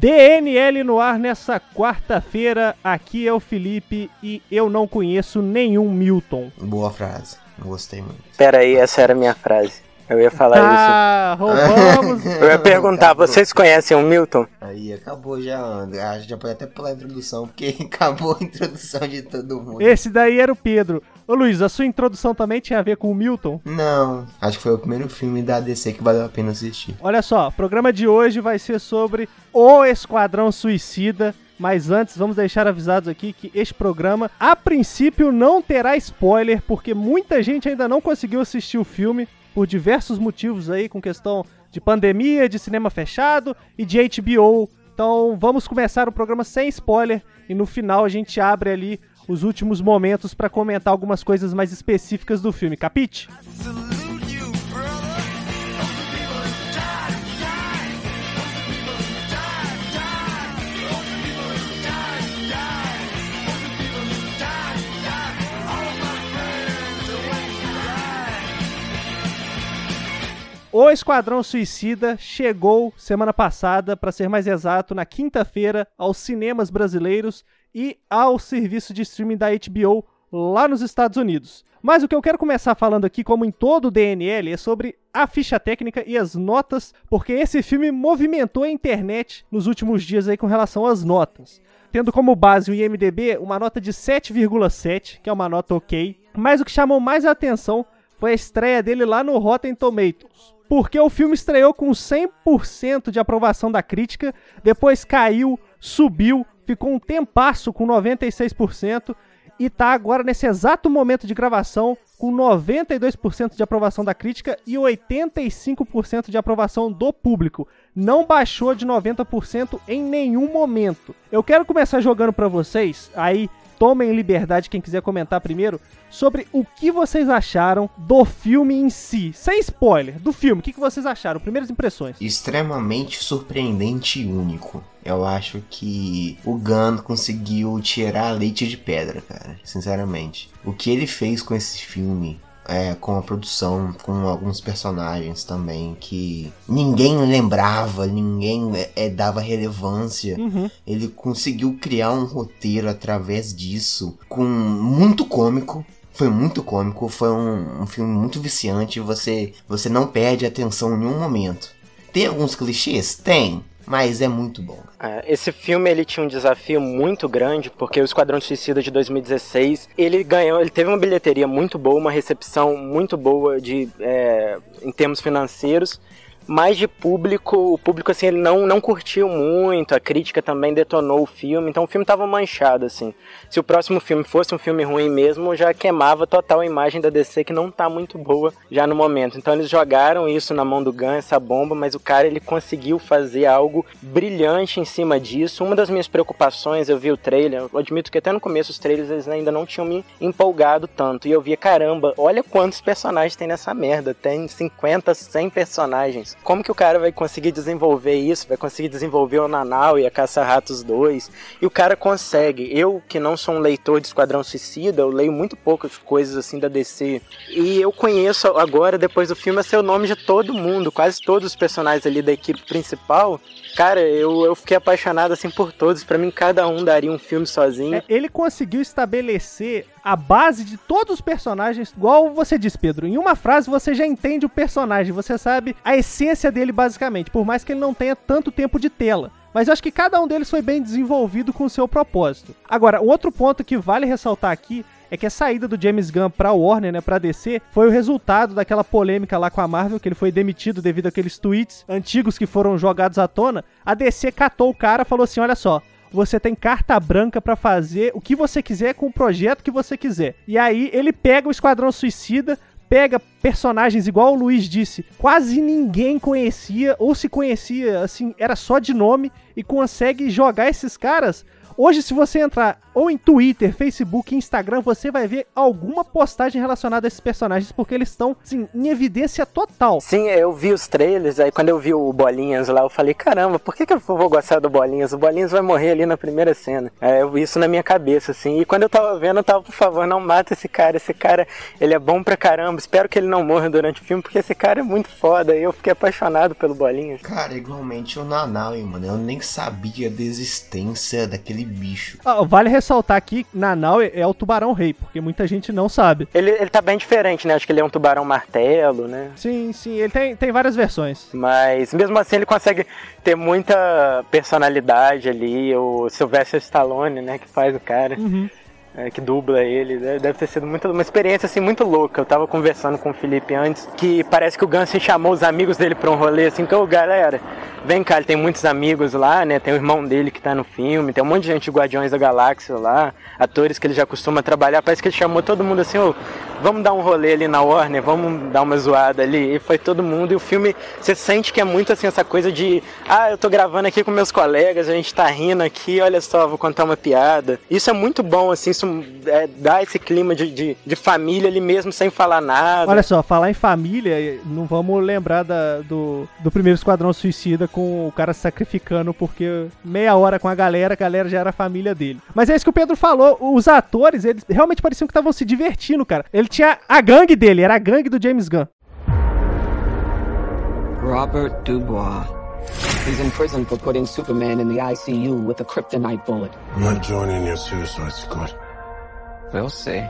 DNL no ar nessa quarta-feira. Aqui é o Felipe e eu não conheço nenhum Milton. Boa frase. Gostei muito. Pera aí, essa era a minha frase. Eu ia falar ah, isso. roubamos. Eu ia perguntar, acabou. vocês conhecem o Milton? Aí acabou já, a gente já pode até pular a introdução, porque acabou a introdução de todo mundo. Esse daí era o Pedro. Ô Luiz, a sua introdução também tinha a ver com o Milton? Não, acho que foi o primeiro filme da DC que valeu a pena assistir. Olha só, o programa de hoje vai ser sobre O Esquadrão Suicida. Mas antes, vamos deixar avisados aqui que este programa, a princípio, não terá spoiler, porque muita gente ainda não conseguiu assistir o filme por diversos motivos aí, com questão de pandemia, de cinema fechado e de HBO. Então vamos começar o programa sem spoiler e no final a gente abre ali os últimos momentos para comentar algumas coisas mais específicas do filme. Capite? O Esquadrão Suicida chegou semana passada, para ser mais exato, na quinta-feira, aos cinemas brasileiros e ao serviço de streaming da HBO lá nos Estados Unidos. Mas o que eu quero começar falando aqui, como em todo o DNL, é sobre a ficha técnica e as notas, porque esse filme movimentou a internet nos últimos dias aí com relação às notas. Tendo como base o IMDB uma nota de 7,7, que é uma nota ok. Mas o que chamou mais a atenção foi a estreia dele lá no Rotten Tomatoes porque o filme estreou com 100% de aprovação da crítica, depois caiu, subiu, ficou um tempasso com 96% e tá agora nesse exato momento de gravação com 92% de aprovação da crítica e 85% de aprovação do público. Não baixou de 90% em nenhum momento. Eu quero começar jogando para vocês aí tomem liberdade, quem quiser comentar primeiro, sobre o que vocês acharam do filme em si. Sem spoiler, do filme. O que vocês acharam? Primeiras impressões. Extremamente surpreendente e único. Eu acho que o Gunn conseguiu tirar leite de pedra, cara. Sinceramente. O que ele fez com esse filme é, com a produção, com alguns personagens também que ninguém lembrava, ninguém é, é, dava relevância. Uhum. Ele conseguiu criar um roteiro através disso, com muito cômico. Foi muito cômico, foi um, um filme muito viciante. Você, você não perde atenção em nenhum momento. Tem alguns clichês? Tem mas é muito bom. É, esse filme ele tinha um desafio muito grande porque o Esquadrão Suicida de 2016 ele ganhou, ele teve uma bilheteria muito boa, uma recepção muito boa de é, em termos financeiros mais de público, o público assim, ele não, não curtiu muito, a crítica também detonou o filme, então o filme tava manchado assim. Se o próximo filme fosse um filme ruim mesmo, já queimava total a imagem da DC que não tá muito boa já no momento. Então eles jogaram isso na mão do Gun, essa bomba, mas o cara ele conseguiu fazer algo brilhante em cima disso. Uma das minhas preocupações, eu vi o trailer, eu admito que até no começo os trailers eles ainda não tinham me empolgado tanto, e eu via, caramba, olha quantos personagens tem nessa merda, tem 50, 100 personagens como que o cara vai conseguir desenvolver isso? Vai conseguir desenvolver o Nanau e a Caça-Ratos 2? E o cara consegue. Eu, que não sou um leitor de Esquadrão Suicida, eu leio muito poucas coisas assim da DC. E eu conheço agora, depois do filme, a seu nome de todo mundo. Quase todos os personagens ali da equipe principal. Cara, eu, eu fiquei apaixonado assim por todos. Para mim, cada um daria um filme sozinho. É, ele conseguiu estabelecer a base de todos os personagens, igual você disse, Pedro. Em uma frase você já entende o personagem, você sabe a essência dele basicamente, por mais que ele não tenha tanto tempo de tela. Mas eu acho que cada um deles foi bem desenvolvido com o seu propósito. Agora, outro ponto que vale ressaltar aqui é que a saída do James Gunn pra Warner, né, pra DC, foi o resultado daquela polêmica lá com a Marvel, que ele foi demitido devido àqueles tweets antigos que foram jogados à tona. A DC catou o cara, falou assim: olha só, você tem carta branca para fazer o que você quiser com o projeto que você quiser. E aí ele pega o Esquadrão Suicida, pega personagens igual o Luiz disse, quase ninguém conhecia ou se conhecia, assim, era só de nome e consegue jogar esses caras Hoje, se você entrar ou em Twitter, Facebook, Instagram, você vai ver alguma postagem relacionada a esses personagens, porque eles estão, assim, em evidência total. Sim, eu vi os trailers, aí quando eu vi o Bolinhas lá, eu falei, caramba, por que, que eu vou gostar do Bolinhas? O Bolinhas vai morrer ali na primeira cena. É, eu vi isso na minha cabeça, assim. E quando eu tava vendo, eu tava, por favor, não mata esse cara. Esse cara, ele é bom pra caramba. Espero que ele não morra durante o filme, porque esse cara é muito foda. E eu fiquei apaixonado pelo Bolinhas. Cara, igualmente o Nanaui, mano. Eu nem sabia da existência daquele bicho. Ah, vale ressaltar aqui, Nanaui é o tubarão rei, porque muita gente não sabe. Ele, ele tá bem diferente, né? Acho que ele é um tubarão martelo, né? Sim, sim, ele tem, tem várias versões. Mas mesmo assim ele consegue ter muita personalidade ali. O Sylvester Stallone, né? Que faz o cara. Uhum. É, que dubla ele. Deve ter sido muito, uma experiência assim muito louca. Eu tava conversando com o Felipe antes, que parece que o Gunn chamou os amigos dele pra um rolê assim, então, galera, vem cá, ele tem muitos amigos lá, né? Tem o irmão dele que tá no filme, tem um monte de gente de Guardiões da Galáxia lá, atores que ele já costuma trabalhar. Parece que ele chamou todo mundo assim, ô, vamos dar um rolê ali na Warner, vamos dar uma zoada ali. E foi todo mundo. E o filme, você sente que é muito assim essa coisa de, ah, eu tô gravando aqui com meus colegas, a gente tá rindo aqui, olha só, vou contar uma piada. Isso é muito bom, assim, isso é, dá esse clima de, de, de família ali mesmo, sem falar nada. Olha só, falar em família, não vamos lembrar da- do, do primeiro Esquadrão Suicida com o cara sacrificando porque meia hora com a galera, a galera já era a família dele. Mas é isso que o Pedro falou, os atores, eles realmente pareciam que estavam se divertindo, cara. Ele tinha a gangue dele, era a gangue do James Gunn. Robert Dubois. He's in prison for putting Superman in the ICU with a kryptonite bullet. I'm not joining your suicide squad. We'll see.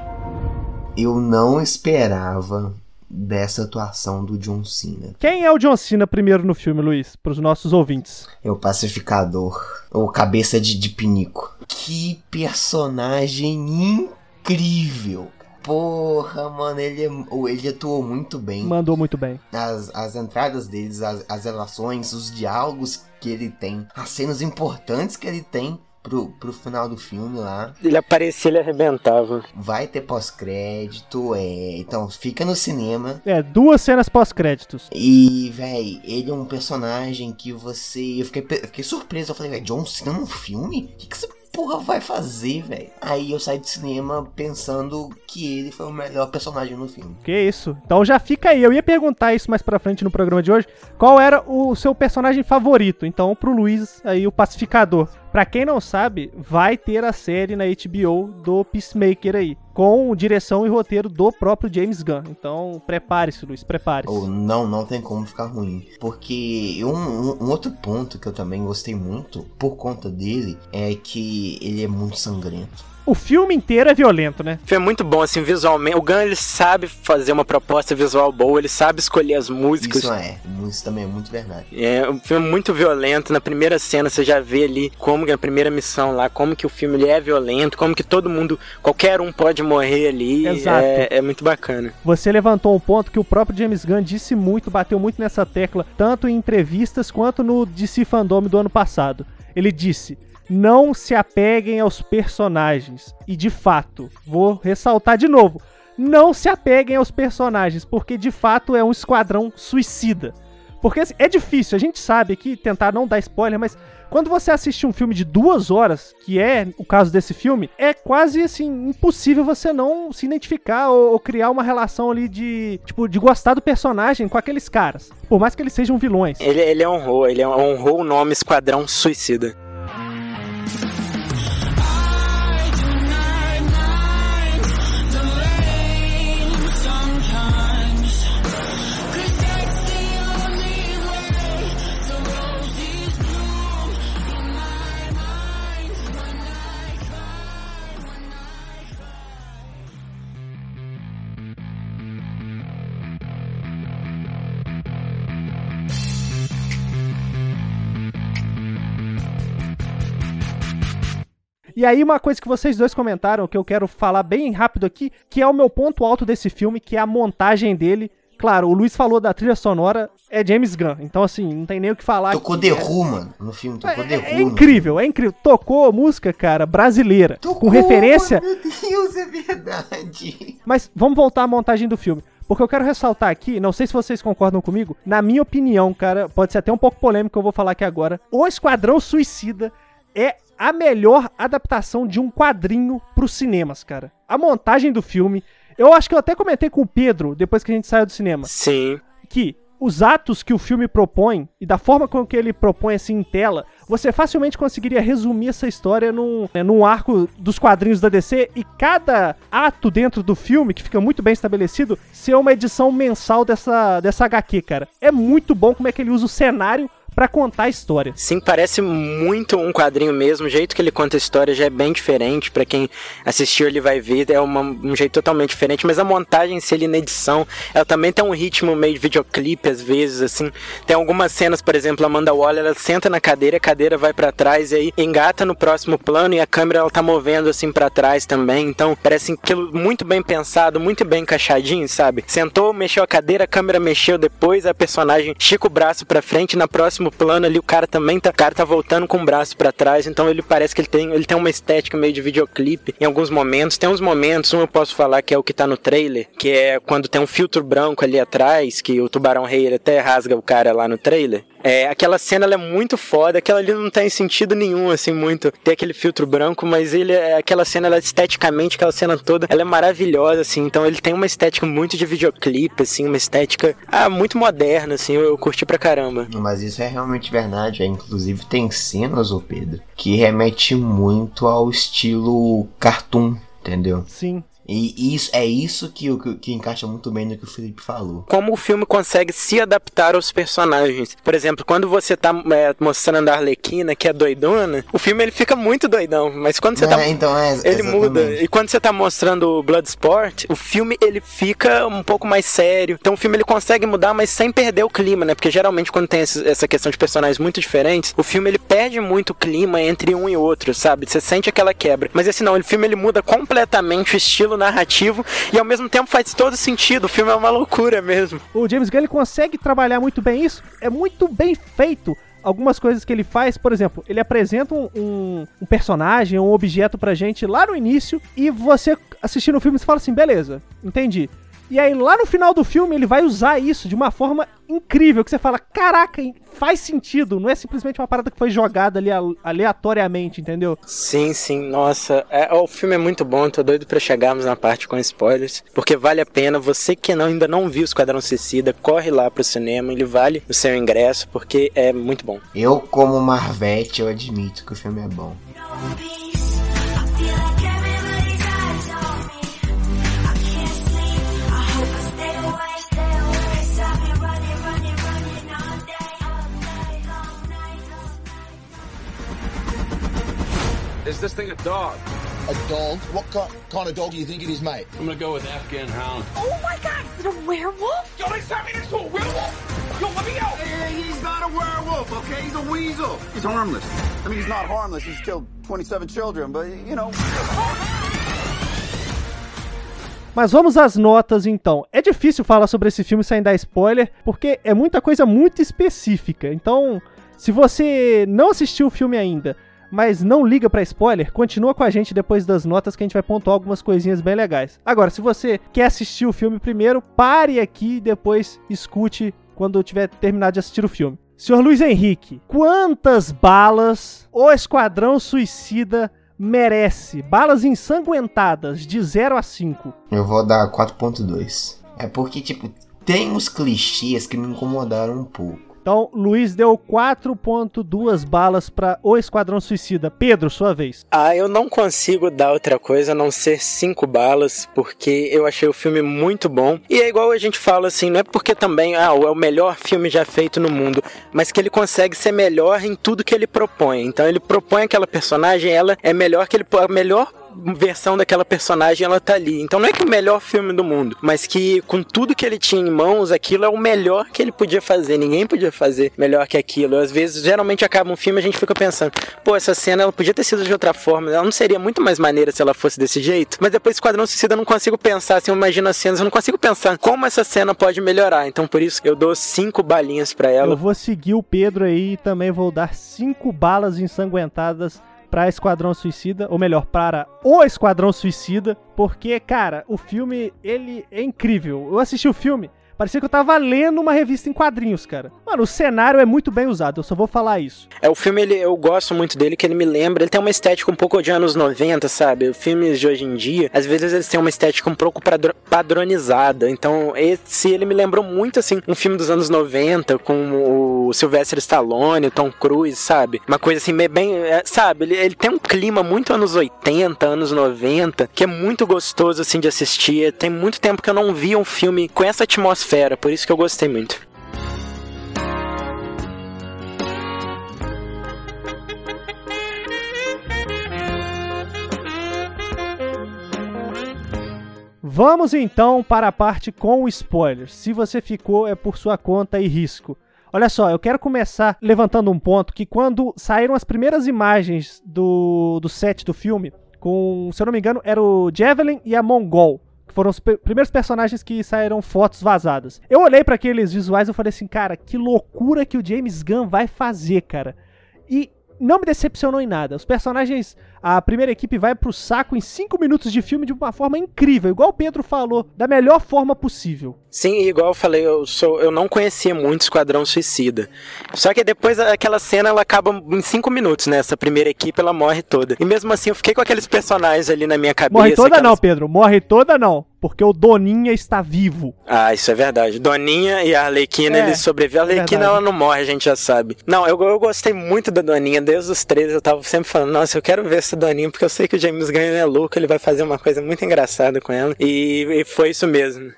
Eu não esperava dessa atuação do John Cena. Quem é o John Cena primeiro no filme, Luiz? Para os nossos ouvintes. É o pacificador. Ou cabeça de, de pinico. Que personagem incrível. Porra, mano, ele, é- ele atuou muito bem. Mandou muito bem. As, as entradas deles, as, as relações, os diálogos que ele tem, as cenas importantes que ele tem pro, pro final do filme lá. Ele aparecia, ele arrebentava. Vai ter pós-crédito, é. Então fica no cinema. É, duas cenas pós-créditos. E, véi, ele é um personagem que você. Eu fiquei, eu fiquei surpreso. Eu falei, véi, John Cena num filme? O que, que essa porra vai fazer, véi? Aí eu saí do cinema pensando que ele foi o melhor personagem no filme. Que isso. Então já fica aí. Eu ia perguntar isso mais pra frente no programa de hoje. Qual era o seu personagem favorito? Então, pro Luiz, aí o pacificador. Pra quem não sabe, vai ter a série na HBO do Peacemaker aí. Com direção e roteiro do próprio James Gunn. Então, prepare-se, Luiz, prepare-se. Ou não, não tem como ficar ruim. Porque um, um- um outro ponto que eu também gostei muito por conta dele é que ele é muito sangrento. O filme inteiro é violento, né? Foi muito bom, assim, visualmente. O Gunn, ele sabe fazer uma proposta visual boa, ele sabe escolher as músicas. Isso é, isso também é muito verdade. É um filme muito violento. Na primeira cena você já vê ali como que na primeira missão lá, como que o filme ele é violento, como que todo mundo, qualquer um pode morrer ali. Exato. É, é muito bacana. Você levantou um ponto que o próprio James Gunn disse muito, bateu muito nessa tecla, tanto em entrevistas quanto no DC Fandom do ano passado. Ele disse: não se apeguem aos personagens. E de fato, vou ressaltar de novo: não se apeguem aos personagens, porque de fato é um esquadrão suicida. Porque assim, é difícil, a gente sabe aqui tentar não dar spoiler, mas quando você assiste um filme de duas horas, que é o caso desse filme, é quase assim impossível você não se identificar ou, ou criar uma relação ali de tipo de gostar do personagem com aqueles caras, por mais que eles sejam vilões. Ele, ele honrou, ele honrou o nome Esquadrão Suicida. Bye. E aí uma coisa que vocês dois comentaram que eu quero falar bem rápido aqui, que é o meu ponto alto desse filme, que é a montagem dele. Claro, o Luiz falou da trilha sonora, é James Gunn. Então assim, não tem nem o que falar. Tocou. The Who, mano, no filme. Tocou The Who. É, é no incrível, é incrível. Tocou música, cara, brasileira. Tocou, com referência. Meu Deus, é verdade. Mas vamos voltar à montagem do filme. Porque eu quero ressaltar aqui, não sei se vocês concordam comigo, na minha opinião, cara, pode ser até um pouco polêmico que eu vou falar aqui agora. O Esquadrão Suicida é a melhor adaptação de um quadrinho pros cinemas, cara. A montagem do filme. Eu acho que eu até comentei com o Pedro depois que a gente saiu do cinema. Sim. Que os atos que o filme propõe e da forma com que ele propõe assim em tela, você facilmente conseguiria resumir essa história num, né, num arco dos quadrinhos da DC e cada ato dentro do filme, que fica muito bem estabelecido, ser uma edição mensal dessa, dessa HQ, cara. É muito bom como é que ele usa o cenário para contar a história. Sim, parece muito um quadrinho mesmo. O jeito que ele conta a história já é bem diferente. Para quem assistiu, ele vai ver. É uma, um jeito totalmente diferente. Mas a montagem se ele na edição, ela também tem um ritmo meio de videoclipe, às vezes, assim. Tem algumas cenas, por exemplo, a Amanda Waller, ela senta na cadeira, a cadeira vai para trás e aí engata no próximo plano e a câmera ela tá movendo assim para trás também. Então, parece aquilo muito bem pensado, muito bem encaixadinho, sabe? Sentou, mexeu a cadeira, a câmera mexeu depois, a personagem estica o braço para frente, na próxima plano ali o cara também tá, o cara tá voltando com o braço para trás, então ele parece que ele tem, ele tem uma estética meio de videoclipe em alguns momentos. Tem uns momentos, um eu posso falar que é o que tá no trailer, que é quando tem um filtro branco ali atrás, que o Tubarão Rei até rasga o cara lá no trailer. É, aquela cena ela é muito foda, aquela ali não tem sentido nenhum, assim, muito ter aquele filtro branco, mas ele é aquela cena, ela esteticamente, aquela cena toda, ela é maravilhosa, assim, então ele tem uma estética muito de videoclipe, assim, uma estética ah, muito moderna, assim, eu, eu curti pra caramba. Mas isso é realmente verdade, é, inclusive tem cenas, ô Pedro, que remete muito ao estilo cartoon, entendeu? Sim. E isso é isso que, que, que encaixa muito bem no que o Felipe falou. Como o filme consegue se adaptar aos personagens. Por exemplo, quando você tá é, mostrando a Arlequina, que é doidona, o filme ele fica muito doidão. Mas quando você É, tá. então é, Ele exatamente. muda. E quando você tá mostrando o Bloodsport, o filme ele fica um pouco mais sério. Então o filme ele consegue mudar, mas sem perder o clima, né? Porque geralmente quando tem esse- essa questão de personagens muito diferentes, o filme ele perde muito o clima entre um e outro, sabe? Você sente aquela quebra. Mas esse não, o filme ele muda completamente o estilo narrativo e ao mesmo tempo faz todo sentido. O filme é uma loucura mesmo. O James Gunn ele consegue trabalhar muito bem isso. É muito bem feito. Algumas coisas que ele faz, por exemplo, ele apresenta um, um- um personagem, um objeto pra gente lá no início, e você assistindo o filme você fala assim, beleza, entendi. E aí lá no final do filme ele vai usar isso de uma forma incrível, que você fala, caraca, hein, faz sentido, não é simplesmente uma parada que foi jogada ali ale- aleatoriamente, entendeu? Sim, sim, nossa, é, o filme é muito bom, tô doido pra chegarmos na parte com spoilers, porque vale a pena, você que não, ainda não viu Esquadrão Suicida, corre lá pro cinema, ele vale o seu ingresso, porque é muito bom. Eu, como Marvete, eu admito que o filme é bom. Is this thing a dog? A dog? What ki- kind of dog do you think it is, mate? I'm gonna go with Afghan Hound. Oh my god, is it a werewolf? Yo, they turned me into a werewolf! Yo, let me out! he's not a werewolf, okay? He's a weasel. He's harmless. I mean, he's not harmless. He's killed 27 children, but, you know. Mas vamos às notas então. É difícil falar sobre esse filme sem dar spoiler, porque é muita coisa muito específica. Então, se você não assistiu o filme ainda, mas não liga pra spoiler, continua com a gente depois das notas que a gente vai pontuar algumas coisinhas bem legais. Agora, se você quer assistir o filme primeiro, pare aqui e depois escute quando tiver terminado de assistir o filme. Senhor Luiz Henrique, quantas balas o Esquadrão Suicida merece? Balas ensanguentadas de 0 a 5. Eu vou dar 4.2. É porque, tipo, tem uns clichês que me incomodaram um pouco. Então, Luiz deu 4.2 balas pra O Esquadrão Suicida. Pedro, sua vez. Ah, eu não consigo dar outra coisa a não ser cinco balas, porque eu achei o filme muito bom. E é igual a gente fala assim, não é porque também ah, é o melhor filme já feito no mundo, mas que ele consegue ser melhor em tudo que ele propõe. Então ele propõe aquela personagem, ela é melhor que ele a melhor versão daquela personagem ela tá ali. Então não é que o melhor filme do mundo, mas que com tudo que ele tinha em mãos, aquilo é o melhor que ele podia fazer. Ninguém podia fazer melhor que aquilo. Às vezes, geralmente acaba um filme e a gente fica pensando, pô, essa cena ela podia ter sido de outra forma, ela não seria muito mais maneira se ela fosse desse jeito. Mas depois Esquadrão Suicida eu não consigo pensar, assim, eu imagino as cenas, eu não consigo pensar como essa cena pode melhorar. Então por isso eu dou cinco balinhas pra ela. Eu vou seguir o Pedro aí e também vou dar 5 balas ensanguentadas pra Esquadrão Suicida, ou melhor, para o Esquadrão Suicida, porque, cara, o filme, ele é incrível. Eu assisti o filme, Parecia que eu tava lendo uma revista em quadrinhos, cara. Mano, o cenário é muito bem usado, eu só vou falar isso. É, o filme, ele, eu gosto muito dele, que ele me lembra, ele tem uma estética um pouco de anos 90, sabe? Filmes de hoje em dia, às vezes eles têm uma estética um pouco padro- padronizada. Então, esse ele me lembrou muito, assim, um filme dos anos 90, com o Sylvester Stallone, o Tom Cruise, sabe? Uma coisa assim, bem, é, sabe? Ele, ele tem um clima muito anos 80, anos 90, que é muito gostoso, assim, de assistir. Tem muito tempo que eu não via um filme com essa atmosfera, por isso que eu gostei muito. Vamos então para a parte com spoilers. Se você ficou, é por sua conta e risco. Olha só, eu quero começar levantando um ponto que quando saíram as primeiras imagens do, do set do filme, com, se eu não me engano, era o Javelin e a Mongol, que foram os pe- primeiros personagens que saíram fotos vazadas. Eu olhei para aqueles visuais e falei assim, cara, que loucura que o James Gunn vai fazer, cara. E não me decepcionou em nada. Os personagens, a primeira equipe vai pro saco em 5 minutos de filme de uma forma incrível, igual o Pedro falou, da melhor forma possível. Sim, igual eu falei, eu, sou, eu não conhecia muito Esquadrão Suicida. Só que depois aquela cena ela acaba em cinco minutos, né? Essa primeira equipe ela morre toda. E mesmo assim eu fiquei com aqueles personagens ali na minha cabeça. Morre toda aquelas- não, Pedro. Morre toda não. Porque o Doninha está vivo. Ah, isso é verdade. Doninha e a Arlequina, É, eles sobrevivem. A é Arlequina, verdade. ela não morre, a gente já sabe. Não, eu, eu gostei muito da Doninha. Desde os três eu tava sempre falando, nossa, eu quero ver essa Doninha, porque eu sei que o James Gunn é louco, ele vai fazer uma coisa muito engraçada com ela. E, e foi isso mesmo.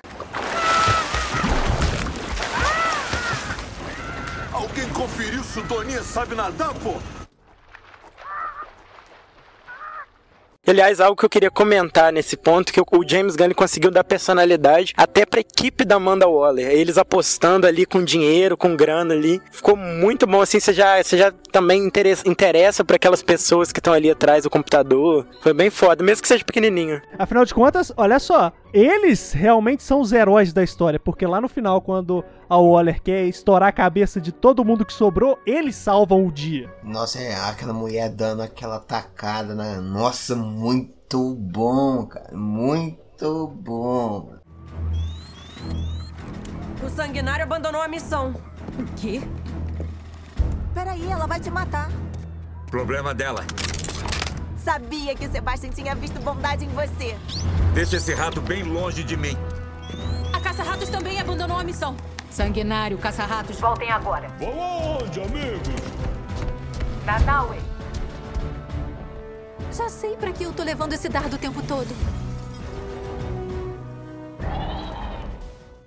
Alguém conferiu se o Doninha sabe nadar, pô? Aliás, algo que eu queria comentar nesse ponto, que o James Gunn conseguiu dar personalidade até pra equipe da Amanda Waller. Eles apostando ali com dinheiro, com grana ali. Ficou muito bom, assim, você já, você já também interessa, interessa por aquelas pessoas que estão ali atrás do computador. Foi bem foda, mesmo que seja pequenininho. Afinal de contas, olha só, eles realmente são os heróis da história, porque lá no final, quando a Waller quer estourar a cabeça de todo mundo que sobrou, eles salvam o dia. Nossa, é aquela mulher dando aquela tacada na. Nossa, muito bom, cara. Muito bom. O sanguinário abandonou a missão. O quê? Peraí, ela vai te matar. Problema dela. Sabia que o Sebastian tinha visto bondade em você. Deixa esse rato bem longe de mim. A caça-ratos também abandonou a missão. Sanguinário, caça-ratos, voltem agora. Vão aonde, amigos? Nadawe. Já sei pra que eu tô levando esse dardo o tempo todo.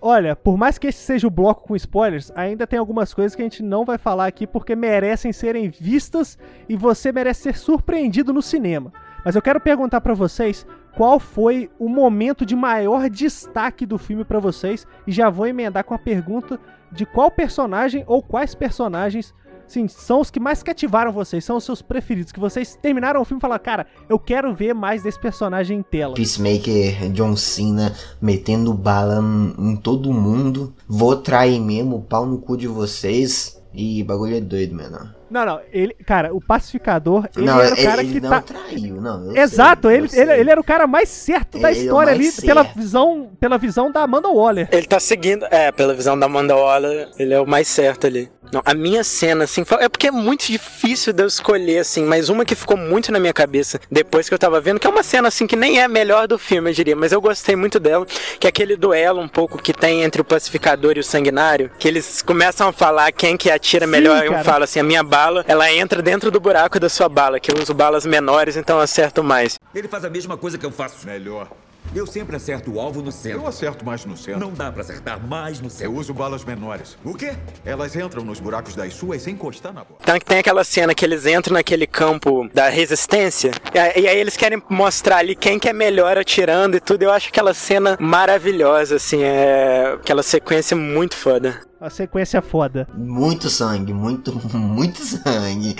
Olha, por mais que esse seja o bloco com spoilers, ainda tem algumas coisas que a gente não vai falar aqui porque merecem serem vistas e você merece ser surpreendido no cinema. Mas eu quero perguntar pra vocês qual foi o momento de maior destaque do filme pra vocês e já vou emendar com a pergunta de qual personagem ou quais personagens sim, são os que mais cativaram vocês, são os seus preferidos, que vocês terminaram o filme e falaram, cara, eu quero ver mais desse personagem em tela. Peacemaker, John Cena metendo bala em, todo mundo. Vou trair mesmo o pau no cu de vocês. E bagulho é doido, mano. Não, não, ele, cara, o pacificador, ele não, era o ele, cara ele que não tá. traiu, não. Exato, sei, ele, ele, ele era o cara mais certo da Ele é história ali, mais pela certo. visão, pela visão da Amanda Waller. Ele tá seguindo, é, pela visão da Amanda Waller, ele é o mais certo ali. Não, a minha cena, assim, é porque é muito difícil de eu escolher, assim, mas uma que ficou muito na minha cabeça depois que eu tava vendo, que é uma cena, assim, que nem é a melhor do filme, eu diria, mas eu gostei muito dela, que é aquele duelo um pouco que tem entre o pacificador e o sanguinário, que eles começam a falar quem que atira Sim, melhor, e um fala assim, a minha bala, ela entra dentro do buraco da sua bala, que eu uso balas menores, então acerto mais. Ele faz a mesma coisa que eu faço. Melhor. Eu sempre acerto o alvo no centro. Eu acerto mais no centro. Não dá pra acertar mais no Eu centro. uso balas menores. O quê? Elas entram nos buracos das suas sem encostar na bola. Então tem aquela cena que eles entram naquele campo da resistência e aí e aí eles querem mostrar ali quem que é melhor atirando e tudo. Eu acho aquela cena maravilhosa, assim, é aquela sequência muito foda. A sequência foda. Muito sangue, muito, muito sangue.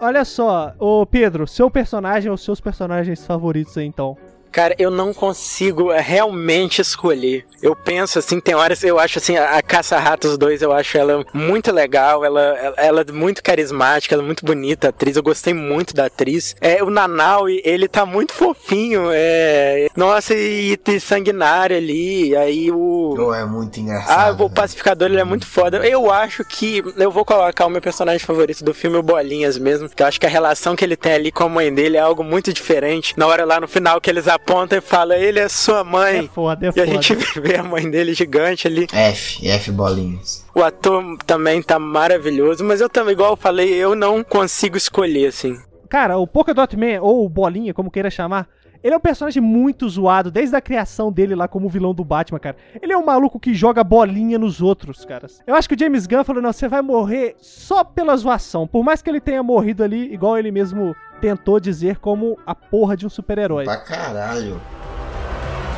Olha só, ô Pedro, seu personagem ou seus personagens favoritos aí então? Cara, eu não consigo é, realmente escolher. Eu penso assim, tem horas eu acho assim, a, a Caça-Ratos 2, eu acho ela muito legal, ela, ela, ela é muito carismática, ela é muito bonita, a atriz, eu gostei muito da atriz. É, o Nanaui, ele tá muito fofinho, é... Nossa, e, e sanguinário ali, aí o... Oh, é muito engraçado. Ah, o pacificador, ele é muito foda. Eu acho que eu vou colocar o meu personagem favorito do filme, o Bolinhas mesmo, que eu acho que a relação que ele tem ali com a mãe dele é algo muito diferente. Na hora lá no final que eles apontam e falam, ele é sua mãe. É foda, é e foda. a gente vê a mãe dele gigante ali. F, F bolinhas. O ator também tá maravilhoso, mas eu também, igual eu falei, eu não consigo escolher, assim. Cara, o Polka Dot Man, ou Bolinha, como queira chamar, ele é um personagem muito zoado, desde a criação dele lá como vilão do Batman, cara. Ele é um maluco que joga bolinha nos outros, caras. Eu acho que o James Gunn falou, não, você vai morrer só pela zoação. Por mais que ele tenha morrido ali, igual ele mesmo tentou dizer, como a porra de um super-herói. Pra caralho.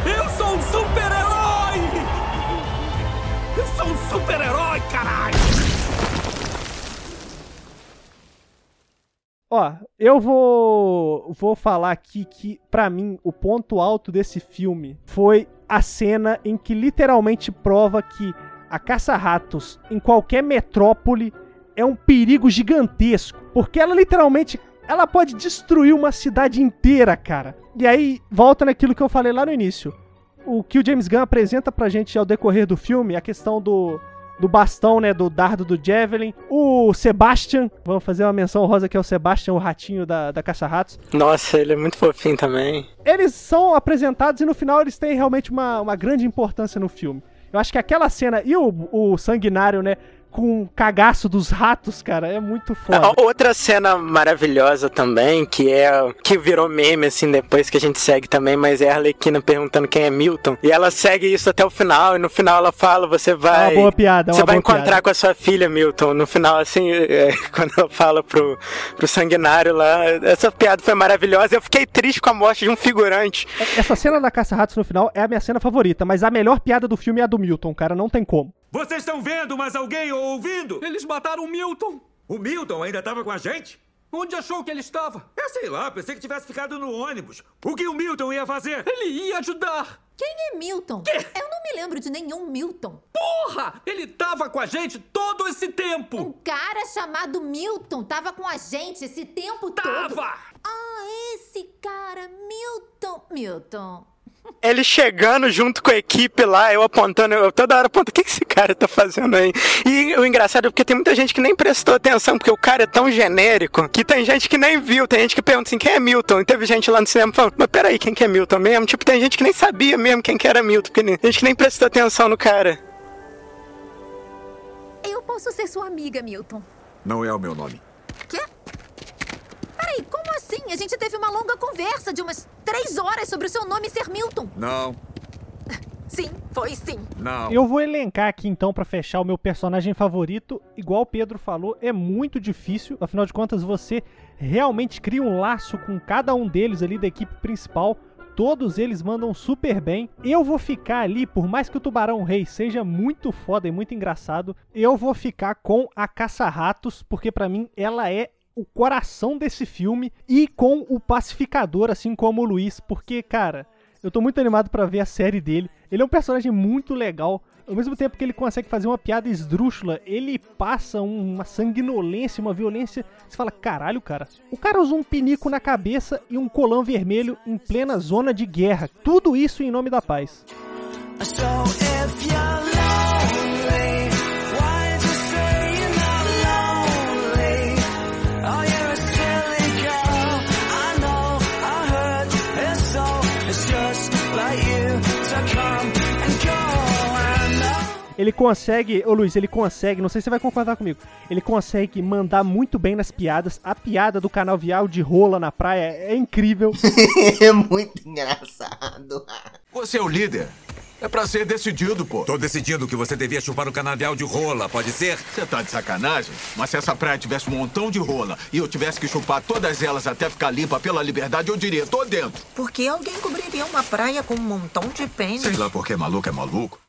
Eu sou um super-herói! Eu sou um super-herói, caralho! Ó, eu vou vou falar aqui que pra mim o ponto alto desse filme foi a cena em que literalmente prova que a caça-ratos em qualquer metrópole é um perigo gigantesco, porque ela literalmente ela pode destruir uma cidade inteira, cara. E aí volta naquilo que eu falei lá no início. O que o James Gunn apresenta pra gente ao decorrer do filme, a questão do do bastão, né, do dardo do Javelin. O Sebastian, vamos fazer uma menção rosa que é o Sebastian, o ratinho da, da Caça-Ratos. Nossa, ele é muito fofinho também. Eles são apresentados e no final eles têm realmente uma, uma grande importância no filme. Eu acho que aquela cena e o, o sanguinário, né, com o cagaço dos ratos, cara, é muito foda. Outra cena maravilhosa também, que é que virou meme assim depois que a gente segue também, mas é a Arlequina perguntando quem é Milton. E ela segue isso até o final, e no final ela fala: você vai. É uma boa piada, é uma Você vai encontrar piada. com a sua filha, Milton. No final, assim, é, quando ela fala pro, pro sanguinário lá, essa piada foi maravilhosa. Eu fiquei triste com a morte de um figurante. Essa cena da Caça-Ratos no final é a minha cena favorita, mas a melhor piada do filme é a do Milton, cara, não tem como. Vocês estão vendo, mas alguém ouvindo? Eles mataram o Milton. O Milton ainda estava com a gente? Onde achou que ele estava? Eu sei lá, pensei que tivesse ficado no ônibus. O que o Milton ia fazer? Ele ia ajudar. Quem é Milton? Quê? Eu não me lembro de nenhum Milton. Porra! Ele tava com a gente todo esse tempo. Um cara chamado Milton tava com a gente esse tempo todo. Tava! Ah, esse cara, Milton. Milton. Ele chegando junto com a equipe lá, eu apontando, eu toda hora aponto, o que que esse cara tá fazendo aí? E o engraçado é porque tem muita gente que nem prestou atenção, porque o cara é tão genérico, que tem gente que nem viu, tem gente que pergunta assim, quem é Milton? E teve gente lá no cinema falando, mas peraí, quem que é Milton mesmo? Tipo, tem gente que nem sabia mesmo quem que era Milton, porque tem gente que nem prestou atenção no cara. Eu posso ser sua amiga, Milton. Não é o meu nome. Quê? Peraí, como assim? A gente teve uma longa conversa de umas três horas sobre o seu nome ser Milton. Não, Sim, foi sim. não. Eu vou elencar aqui então pra fechar o meu personagem favorito. Igual o Pedro falou, é muito difícil, afinal de contas você realmente cria um laço com cada um deles ali da equipe principal. Todos eles mandam super bem. Eu vou ficar ali, por mais que o Tubarão Rei seja muito foda e muito engraçado, eu vou ficar com a Caça-Ratos, porque pra mim ela é o coração desse filme e com o pacificador, assim como o Luiz, porque, cara, eu tô muito animado pra ver a série dele. Ele é um personagem muito legal. Ao mesmo tempo que ele consegue fazer uma piada esdrúxula, ele passa um- uma sanguinolência, uma violência. Você fala, caralho, cara. O cara usa um pinico na cabeça e um colã vermelho em plena zona de guerra. Tudo isso em nome da paz. So Ele consegue, ô Luiz, ele consegue, não sei se você vai concordar comigo, ele consegue mandar muito bem nas piadas. A piada do canal Vial de rola na praia é incrível. é muito engraçado. Você é o líder. É pra ser decidido, pô. Tô decidindo que você devia chupar o canavial de rola, pode ser? Você tá de sacanagem? Mas se essa praia tivesse um montão de rola e eu tivesse que chupar todas elas até ficar limpa pela liberdade, eu diria, tô dentro. Por que alguém cobriria uma praia com um montão de pênis? Sei lá porque maluco é maluco.